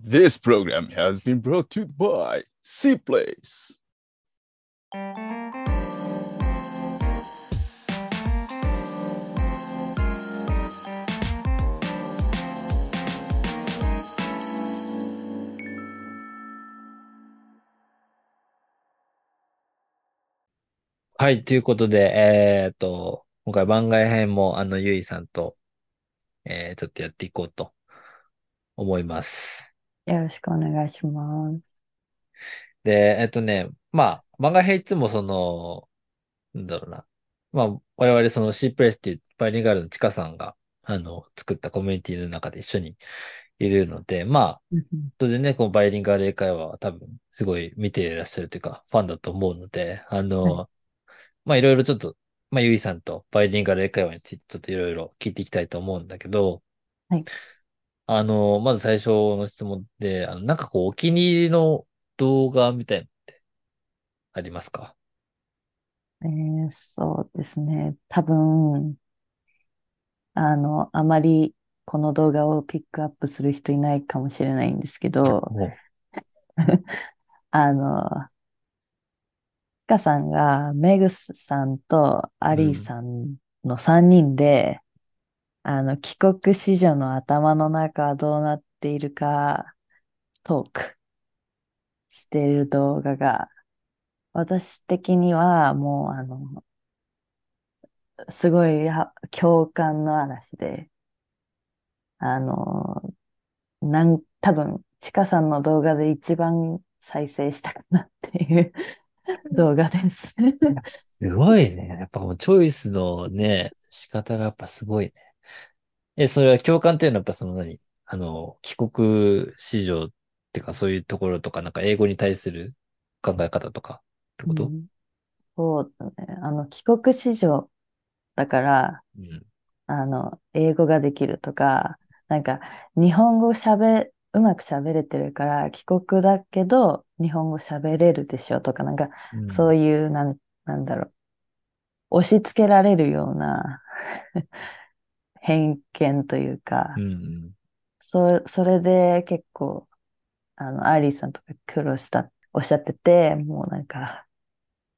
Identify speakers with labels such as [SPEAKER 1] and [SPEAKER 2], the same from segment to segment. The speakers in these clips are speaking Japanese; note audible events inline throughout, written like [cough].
[SPEAKER 1] This program has been brought to you by C Place.
[SPEAKER 2] はい、ということで、えっと、今回番外編もあの、ゆいさんと、えー、ちょっとやっていこうと思います。
[SPEAKER 3] よろしくお願いします。
[SPEAKER 2] で、えっとね、まあ、番外編いつもその、なんだろうな。まあ、我々その C プレスっていうバイリンガルのチカさんが、あの、作ったコミュニティの中で一緒にいるので、まあ、
[SPEAKER 3] うん
[SPEAKER 2] 当然ね、このバイリンガル英会話は多分すごい見ていらっしゃるというか、ファンだと思うので、あの、まあいろいろちょっと、まあゆいさんとバイリンガル英会話についてちょっといろいろ聞いていきたいと思うんだけど、
[SPEAKER 3] はい。
[SPEAKER 2] あの、まず最初の質問で、あの、なんかこうお気に入りの動画みたいなのってありますか？
[SPEAKER 3] えーそうですね。多分、あの、あまりこの動画をピックアップする人いないかもしれないんですけど、
[SPEAKER 2] も [laughs]
[SPEAKER 3] あの、チカさんがメグスさんとアリーさんの3人で、あの、帰国子女の頭の中はどうなっているかトークしている動画が、私的にはもうあの、すごいは共感の嵐で、あの、なん、多分、ちかさんの動画で一番再生したかなっていう動画です。[laughs]
[SPEAKER 2] すごいね。やっぱもうチョイスのね、仕方がやっぱすごいね。え、それは共感っていうのはやっぱその何？あの、帰国子女ってかそういうところとか、なんか英語に対する考え方とかってこと？
[SPEAKER 3] うん。そうだね。あの、帰国子女だから、
[SPEAKER 2] うん。
[SPEAKER 3] あの、英語ができるとか、なんか、日本語喋、うまく喋れてるから、帰国だけど、日本語喋れるでしょとか、なんか、
[SPEAKER 2] うん。
[SPEAKER 3] そういう、なん、なんだろう、押し付けられるような偏見というか
[SPEAKER 2] う、ん
[SPEAKER 3] そ、それで結構、あの、アリーさんとか苦労した、おっしゃってて、もうなんか、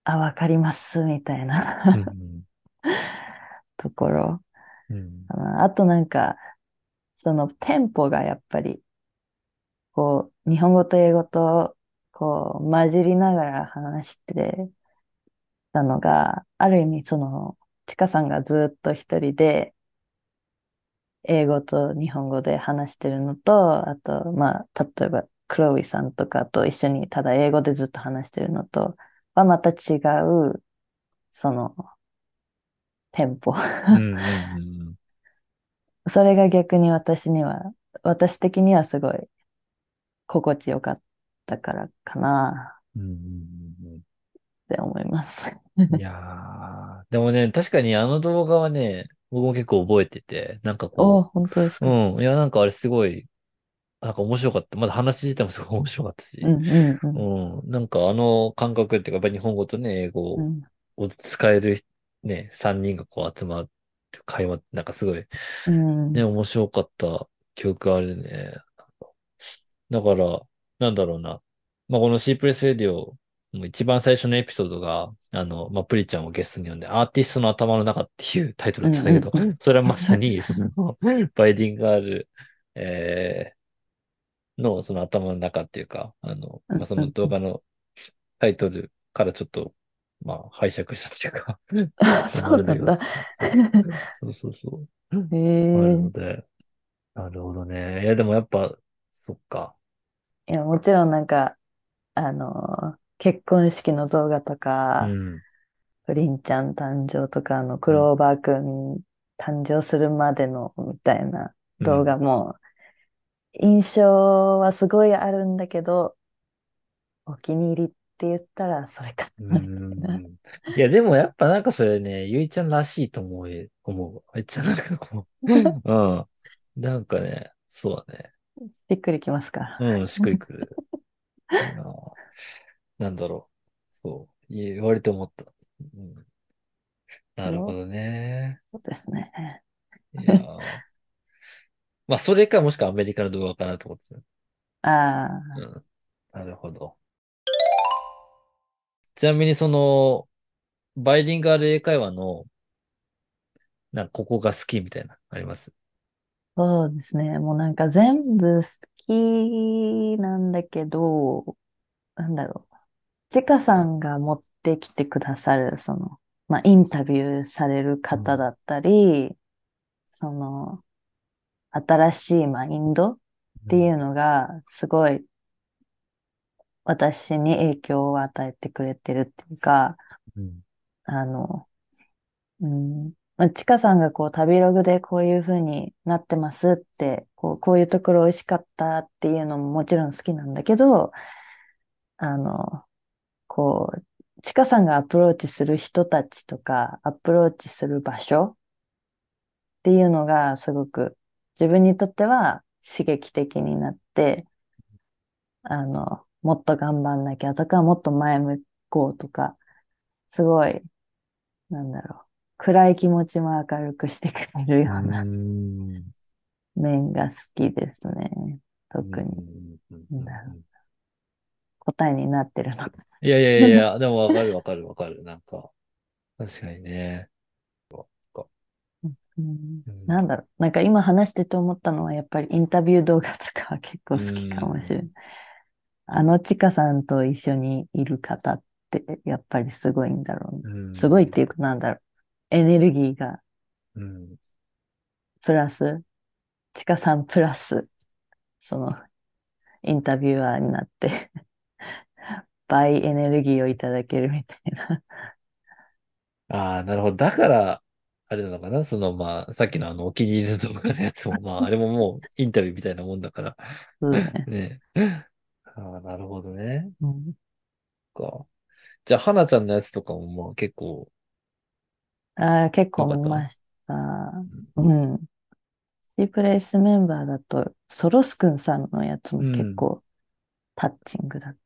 [SPEAKER 3] あ、わかります、みたいなん [laughs] ところ。
[SPEAKER 2] うん。
[SPEAKER 3] かなあとなんか、そのテンポがやっぱり、こう、日本語と英語と、こう、混じりながら話してたのが、ある意味その、ちかさんがずっと一人で、英語と日本語で話してるのと、あと、まあ、例えば、クロウィさんとかと一緒にただ英語でずっと話してるのと、はまた違う、その、テンポ。
[SPEAKER 2] うんうんうん [laughs]
[SPEAKER 3] それが逆に私には、私的にはすごい心地よかったからかな
[SPEAKER 2] うんうんうん
[SPEAKER 3] って思います。
[SPEAKER 2] うんいやー、でもね、確かにあの動画はね、僕も結構覚えてて、なんか
[SPEAKER 3] お
[SPEAKER 2] こ
[SPEAKER 3] 本当です
[SPEAKER 2] う、
[SPEAKER 3] か？
[SPEAKER 2] うん、いや、なんかあれすごい、なんか面白かった。まだ話自体もすごい面白かったし、
[SPEAKER 3] うんうんうん
[SPEAKER 2] うん、なんかあの感覚っていうか、やっぱり日本語とね、英語
[SPEAKER 3] うん
[SPEAKER 2] を使えるね、三人がこう集まって会話ってなんかすごい
[SPEAKER 3] うん
[SPEAKER 2] ね、面白かった記憶あるね。だから、なんだろうな。まあ、この C プレスレディオ、もう一番最初のエピソードが、あの、まあ、プリちゃんをゲストに呼んで、アーティストの頭の中っていうタイトルだったんだけど、
[SPEAKER 3] うんうん
[SPEAKER 2] それはまさに、[laughs] その、バイディンガール、えーの、その頭の中っていうか、あの、まあ、その動画のタイトルからちょっと、まあ、拝借したっていうか、[laughs]
[SPEAKER 3] あそうなんだ。
[SPEAKER 2] そうそうそう。
[SPEAKER 3] へえ
[SPEAKER 2] ので。なるほどね。いや、でもやっぱ、そっか。
[SPEAKER 3] いや、もちろんなんか、あの、結婚式の動画と
[SPEAKER 2] う
[SPEAKER 3] か、
[SPEAKER 2] ん。
[SPEAKER 3] プリンちゃん誕生とか、あの、クローバーくん誕生するまでのみたいな動画も、印象はすごいあるんだけど、お気に入りって言ったらそれか。
[SPEAKER 2] いや、でもやっぱなんかそれね、ゆいちゃんらしいと思う、思う。めっちゃなんかこう、うん。なんかね、そうだね。
[SPEAKER 3] しっくりきますか？
[SPEAKER 2] うん、しっくりくる。なんだろう。そう。言われて思った。うん。なるほどね。
[SPEAKER 3] そうですね。
[SPEAKER 2] いやー [laughs] まあ、それかもしくはアメリカの動画かなと思ってた。
[SPEAKER 3] ああ、
[SPEAKER 2] うん。なるほど。ちなみにその、バイリンガル英会話の、なんかここが好きみたいな、あります？
[SPEAKER 3] そうですね。もうなんか全部好きなんだけど、なんだろう。ちかさんが持ってきてくださる、その、まあ、インタビューされる方だったり、その、新しいマインドっていうのが、すごい、私に影響を与えてくれてるっていうか、
[SPEAKER 2] うん。
[SPEAKER 3] あの、うん、まあちかさんがこう旅ログでこういう風になってますって、こう、こういうところ美味しかったっていうのももちろん好きなんだけど、あの、こう、ちかさんがアプローチする人たちとか、アプローチする場所っていうのがすごく自分にとっては刺激的になって、あの、もっと頑張んなきゃとか、もっと前向こうとか、すごい、なんだろう、暗い気持ちも明るくしてくれるような
[SPEAKER 2] うん。
[SPEAKER 3] 面が好きですね。特に答えになってるのか。
[SPEAKER 2] いやいやいやいや、でもわかるわかるわかる。なんか、確かにね。
[SPEAKER 3] うん
[SPEAKER 2] うん
[SPEAKER 3] なんだろう。なんか今話してて思ったのは、やっぱりインタビュー動画とかは結構好きかもしれない。あのちかさんと一緒にいる方って、やっぱりすごいんだろうね。
[SPEAKER 2] うん
[SPEAKER 3] すごいっていうかなんだろう。エネルギーが
[SPEAKER 2] うん。
[SPEAKER 3] プラス、ちかさんプラス、その、インタビュアーになって、倍エネルギーをいただけるみたいな。
[SPEAKER 2] ああ、なるほど。だから、あれなのかな？その、まあ、さっきのあの、お気に入りの動画のやつも、まあ、あれももう、インタビューみたいなもんだから。
[SPEAKER 3] そうだね。
[SPEAKER 2] ね。ああ、なるほどね。
[SPEAKER 3] うん
[SPEAKER 2] か。じゃあ、花ちゃんのやつとかも、まあ、結構、
[SPEAKER 3] あー結構見ました。うん。シープレイスメンバーだと、ソロスくんさんのやつも結構タッチングだっ。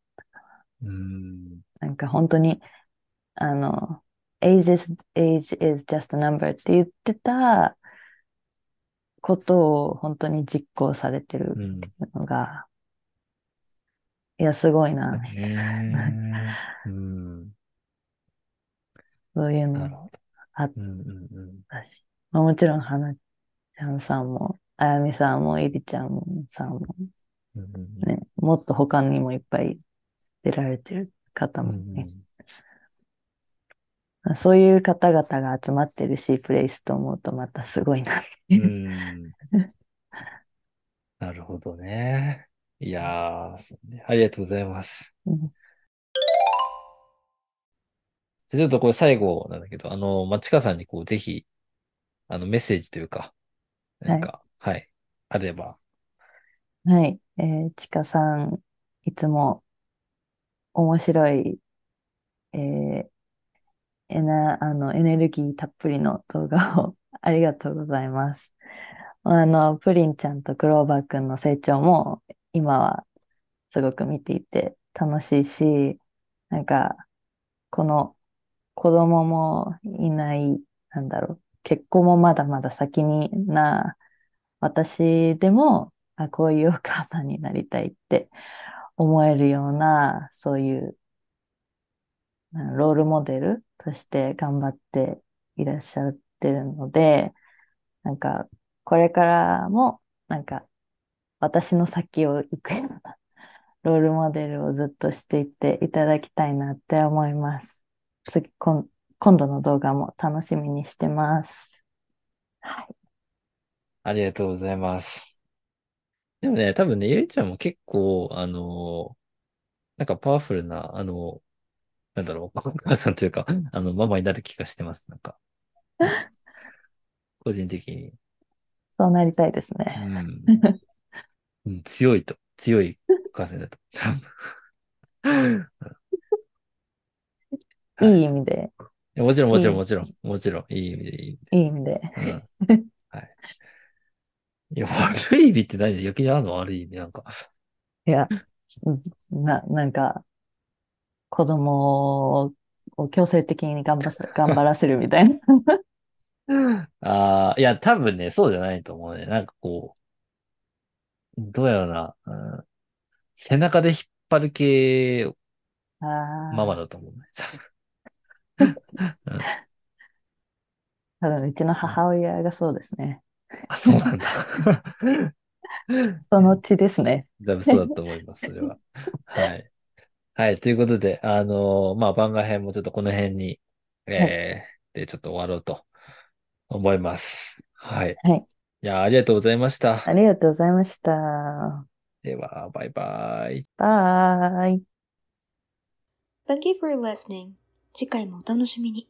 [SPEAKER 3] なんか本当に、あの、age is, age is just a number って言ってたことを本当に実行されてる
[SPEAKER 2] うん。
[SPEAKER 3] のが、いや、すごいな、みたい
[SPEAKER 2] ねうん。
[SPEAKER 3] な、そういうの。あっ
[SPEAKER 2] うんうんうん。
[SPEAKER 3] たし。まあ、もちろん、花ちゃんさんも、あやみさんも、いりちゃんさんも、
[SPEAKER 2] うんうん
[SPEAKER 3] ね、もっと他にもいっぱい出られてる方
[SPEAKER 2] うん
[SPEAKER 3] もね、そういう方々が集まってるシープレイスと思うとまたすごいな。
[SPEAKER 2] うんうん。[laughs] なるほどね。いやありがとうございます。
[SPEAKER 3] うん
[SPEAKER 2] じゃあちょっとこれ最後なんだけど、あの、まちかさんにこう、ぜひ、あの、メッセージというか、なんか、はい、あれば。
[SPEAKER 3] はい。えー、ちかさん、いつも面白い、えーエナ、あの、エネルギーたっぷりの動画を [laughs] ありがとうございます。あの、プリンちゃんとクローバーくんの成長も今はすごく見ていて楽しいし、なんか、この子供もいない、なんだろう、結婚もまだまだ先にな、私でも、あ、こういうお母さんになりたいって思えるような、そういうロールモデルとして頑張っていらっしゃってるので、なんか、これからも、なんか、私の先を行くような [laughs] ロールモデルをずっとしていっていただきたいなって思います。次、今今度の動画も楽しみにしてます。はい。
[SPEAKER 2] ありがとうございます。でもね、多分ね、ゆいちゃんも結構、あの、なんかパワフルな、あの、なんだろう、お母さんというか、あの、ママになる気がしてます。なんか。[laughs] 個人的に。
[SPEAKER 3] そうなりたいです
[SPEAKER 2] う
[SPEAKER 3] ね。
[SPEAKER 2] ん。うん強いと、強いお母さんだと。[laughs] はい
[SPEAKER 3] いい意味で、
[SPEAKER 2] もちろん、もちろん、もちろん、もちろん、いい意味でいい。
[SPEAKER 3] いい意味で。
[SPEAKER 2] うん。[laughs] はい。いや、悪い意味って何？だよ。気にあるの悪い意味？なんか。
[SPEAKER 3] いや、うんな、なんか、子供を強制的に頑張せ、[laughs] 頑張らせるみたいな。
[SPEAKER 2] ああ、いや、多分ね、そうじゃないと思うね。なんかこう、どうやろうな。うん、背中で引っ張る系。ママだと思うね。[laughs]
[SPEAKER 3] 多分うちの母親がそうですね。
[SPEAKER 2] あ、そうなんだ。[laughs]
[SPEAKER 3] その血ですね。
[SPEAKER 2] 多分そうだと思います、それは。はい。はい。ということで、あのーまあ、番外編もちょっとこの辺に、えー、で、ちょっと終わろうと思います。はい。
[SPEAKER 3] はい。
[SPEAKER 2] いや、ありがとうございました
[SPEAKER 3] あ。りがとうございました。
[SPEAKER 2] では、バイバイ。
[SPEAKER 3] バイ。
[SPEAKER 4] Thank you for listening. 次回もお楽しみに。